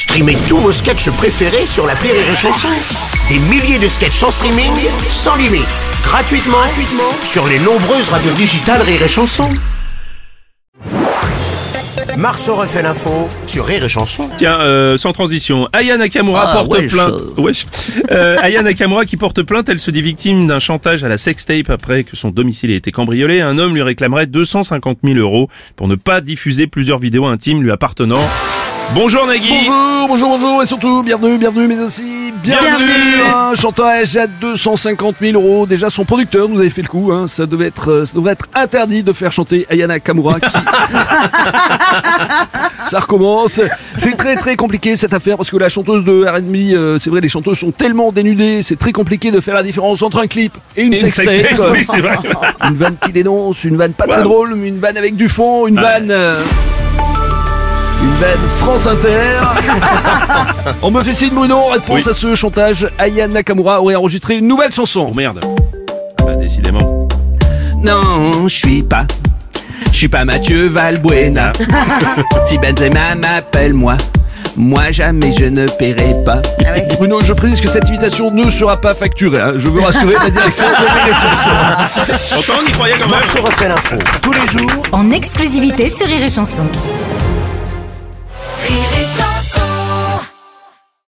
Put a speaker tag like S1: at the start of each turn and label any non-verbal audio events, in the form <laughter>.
S1: Streamez tous vos sketchs préférés sur la Rire et Chanson. Des milliers de sketchs en streaming, sans limite, gratuitement, gratuitement sur les nombreuses radios digitales Rire et Chanson. Marceau refait l'info sur Rire et Chanson.
S2: Tiens, euh, sans transition, Aya Nakamura
S3: Ah,
S2: porte
S3: wesh.
S2: plainte. Wesh. Euh, Aya Nakamura qui porte plainte, elle se dit victime d'un chantage à la sextape après que son domicile ait été cambriolé. Un homme lui réclamerait 250 000 euros pour ne pas diffuser plusieurs vidéos intimes lui appartenant. Bonjour Nagui
S3: Bonjour, bonjour, bonjour, et surtout, bienvenue, bienvenue, mais aussi bienvenue,
S2: Bienvenue.
S3: Un chantage à 250 000 euros. Déjà, son producteur nous avait fait le coup, hein. ça, devait être, euh, ça devrait être interdit de faire chanter Ayana Kamura. Qui... <laughs> ça recommence. C'est très très compliqué cette affaire parce que la chanteuse de R&B, euh, c'est vrai, les chanteuses sont tellement dénudées, c'est très compliqué de faire la différence entre un clip et une, sextape.
S2: oui.
S3: Une vanne qui dénonce, une vanne pas très drôle, mais une vanne avec du fond, une vanne. euh, Vanne France Inter. <laughs> On me fait signe Bruno, réponse
S2: Oui.
S3: à ce chantage. Aya Nakamura aurait enregistré une nouvelle chanson.
S2: Oh merde. Ah bah décidément.
S3: Non, je suis pas. Je suis pas Mathieu Valbuena. <laughs> si Benzema m'appelle moi. Moi jamais je ne paierai pas. Bruno, je précise que cette invitation ne sera pas facturée. hein. Je veux rassurer la direction de Rire et Chanson.
S2: On y croyait quand même.
S1: Marceau refait l'info tous les jours
S4: en exclusivité sur Rire et Chanson. Rire et